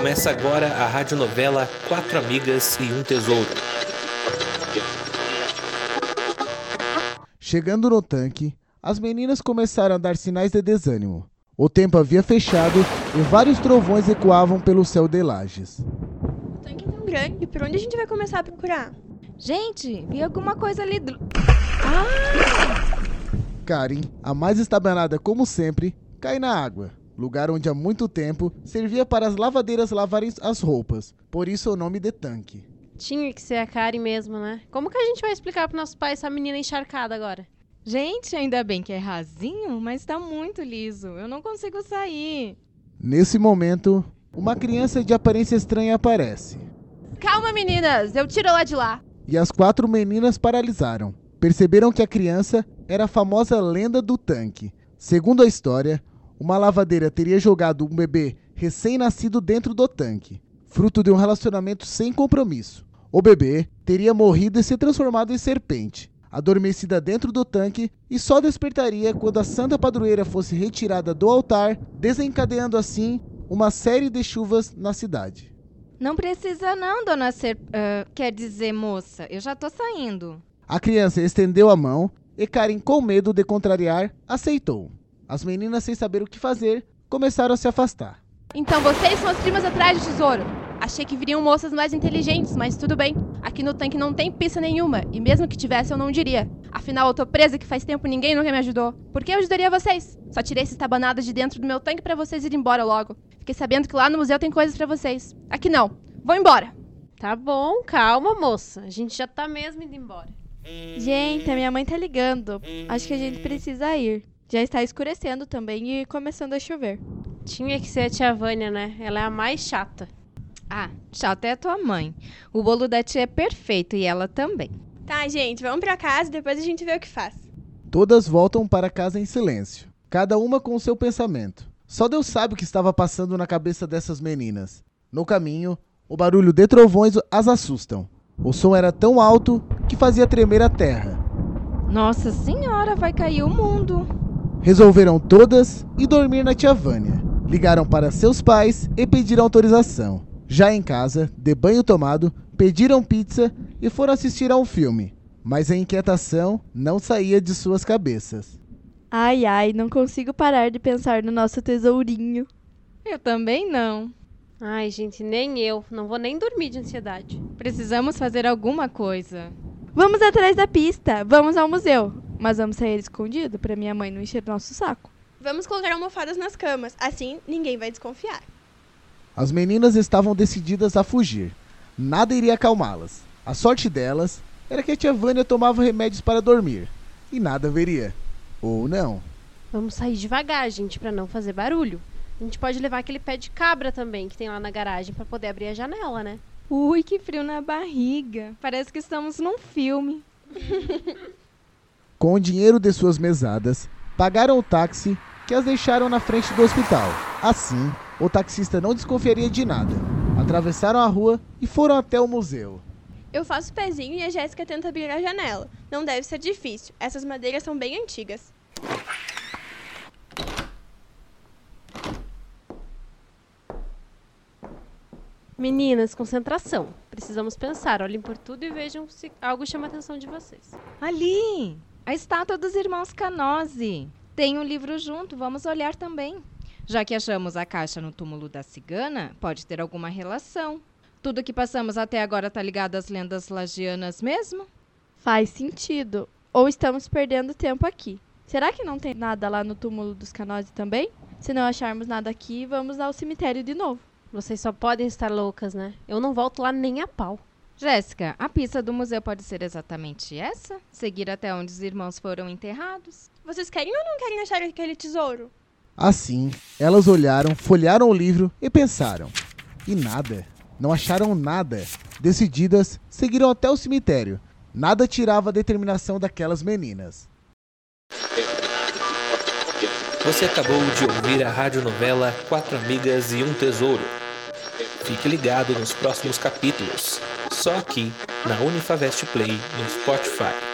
Começa agora a radionovela Quatro Amigas e um Tesouro. Chegando no tanque, as meninas começaram a dar sinais de desânimo. O tempo havia fechado e vários trovões ecoavam pelo céu de lajes. O tanque é tão grande, por onde a gente vai começar a procurar? Gente, vi alguma coisa ali. Do... Karen, a mais estabanada como sempre, cai na água, lugar onde há muito tempo servia para as lavadeiras lavarem as roupas, por isso o nome de tanque. Tinha que ser a Karen mesmo, né? Como que a gente vai explicar para nossos pais essa menina encharcada agora? Gente, ainda bem que é rasinho, mas tá muito liso. Eu não consigo sair. Nesse momento, uma criança de aparência estranha aparece. Calma, meninas, eu tiro ela de lá. E as quatro meninas paralisaram. Perceberam que a criança era a famosa lenda do tanque. Segundo a história, uma lavadeira teria jogado um bebê recém-nascido dentro do tanque, fruto de um relacionamento sem compromisso. O bebê teria morrido e se transformado em serpente, adormecida dentro do tanque e só despertaria quando a santa padroeira fosse retirada do altar, desencadeando assim uma série de chuvas na cidade. Não precisa não, dona Ser... Uh, quer dizer, moça, eu já tô saindo. A criança estendeu a mão e Karen, com medo de contrariar, aceitou. As meninas, sem saber o que fazer, começaram a se afastar. Então vocês são as primas atrás do tesouro. Achei que viriam moças mais inteligentes, mas tudo bem. Aqui no tanque não tem pista nenhuma, e mesmo que tivesse eu não diria. Afinal, eu tô presa que faz tempo ninguém nunca me ajudou. Por que eu ajudaria vocês? Só tirei essa tabanada de dentro do meu tanque para vocês irem embora logo. Fiquei sabendo que lá no museu tem coisas para vocês. Aqui não. Vou embora. Tá bom, calma, moça. A gente já tá mesmo indo embora. Gente, a minha mãe tá ligando. Acho que a gente precisa ir. Já está escurecendo também e começando a chover. Tinha que ser a tia Vânia, né? Ela é a mais chata. Ah, chata é a tua mãe. O bolo da tia é perfeito e ela também. Tá, gente, vamos pra casa e depois a gente vê o que faz. Todas voltam para casa em silêncio, cada uma com o seu pensamento. Só Deus sabe o que estava passando na cabeça dessas meninas. No caminho, o barulho de trovões as assustam. O som era tão alto que fazia tremer a terra. Nossa senhora, vai cair o mundo. Resolveram todas ir dormir na tia Vânia. Ligaram para seus pais e pediram autorização. Já em casa, de banho tomado, pediram pizza e foram assistir a um filme. Mas a inquietação não saía de suas cabeças. Ai, ai, não consigo parar de pensar no nosso tesourinho. Eu também não. Ai, gente, nem eu. Não vou nem dormir de ansiedade. Precisamos fazer alguma coisa. Vamos atrás da pista. Vamos ao museu. Mas vamos sair escondido para minha mãe não encher nosso saco. Vamos colocar almofadas nas camas. Assim, ninguém vai desconfiar. As meninas estavam decididas a fugir. Nada iria acalmá-las. A sorte delas era que a tia Vânia tomava remédios para dormir. E nada veria. Ou não. Vamos sair devagar, gente, para não fazer barulho. A gente pode levar aquele pé de cabra também que tem lá na garagem para poder abrir a janela, né? Ui, que frio na barriga. Parece que estamos num filme. Com o dinheiro de suas mesadas, pagaram o táxi que as deixaram na frente do hospital. Assim, o taxista não desconfiaria de nada. Atravessaram a rua e foram até o museu. Eu faço pezinho e a Jéssica tenta abrir a janela. Não deve ser difícil. Essas madeiras são bem antigas. Meninas, concentração. Precisamos pensar. Olhem por tudo e vejam se algo chama a atenção de vocês. Ali! A estátua dos irmãos Canose. Tem um livro junto, vamos olhar também. Já que achamos a caixa no túmulo da cigana, pode ter alguma relação. Tudo que passamos até agora está ligado às lendas lagianas mesmo? Faz sentido. Ou estamos perdendo tempo aqui. Será que não tem nada lá no túmulo dos Canose também? Se não acharmos nada aqui, vamos ao cemitério de novo. Vocês só podem estar loucas, né? Eu não volto lá nem a pau. Jéssica, a pista do museu pode ser exatamente essa? Seguir até onde os irmãos foram enterrados? Vocês querem ou não querem achar aquele tesouro? Assim, elas olharam, folhearam o livro e pensaram. E nada. Não acharam nada. Decididas, seguiram até o cemitério. Nada tirava a determinação daquelas meninas. Você acabou de ouvir a radionovela Quatro Amigas e um Tesouro. Fique ligado nos próximos capítulos, só aqui na Unifavest Play no Spotify.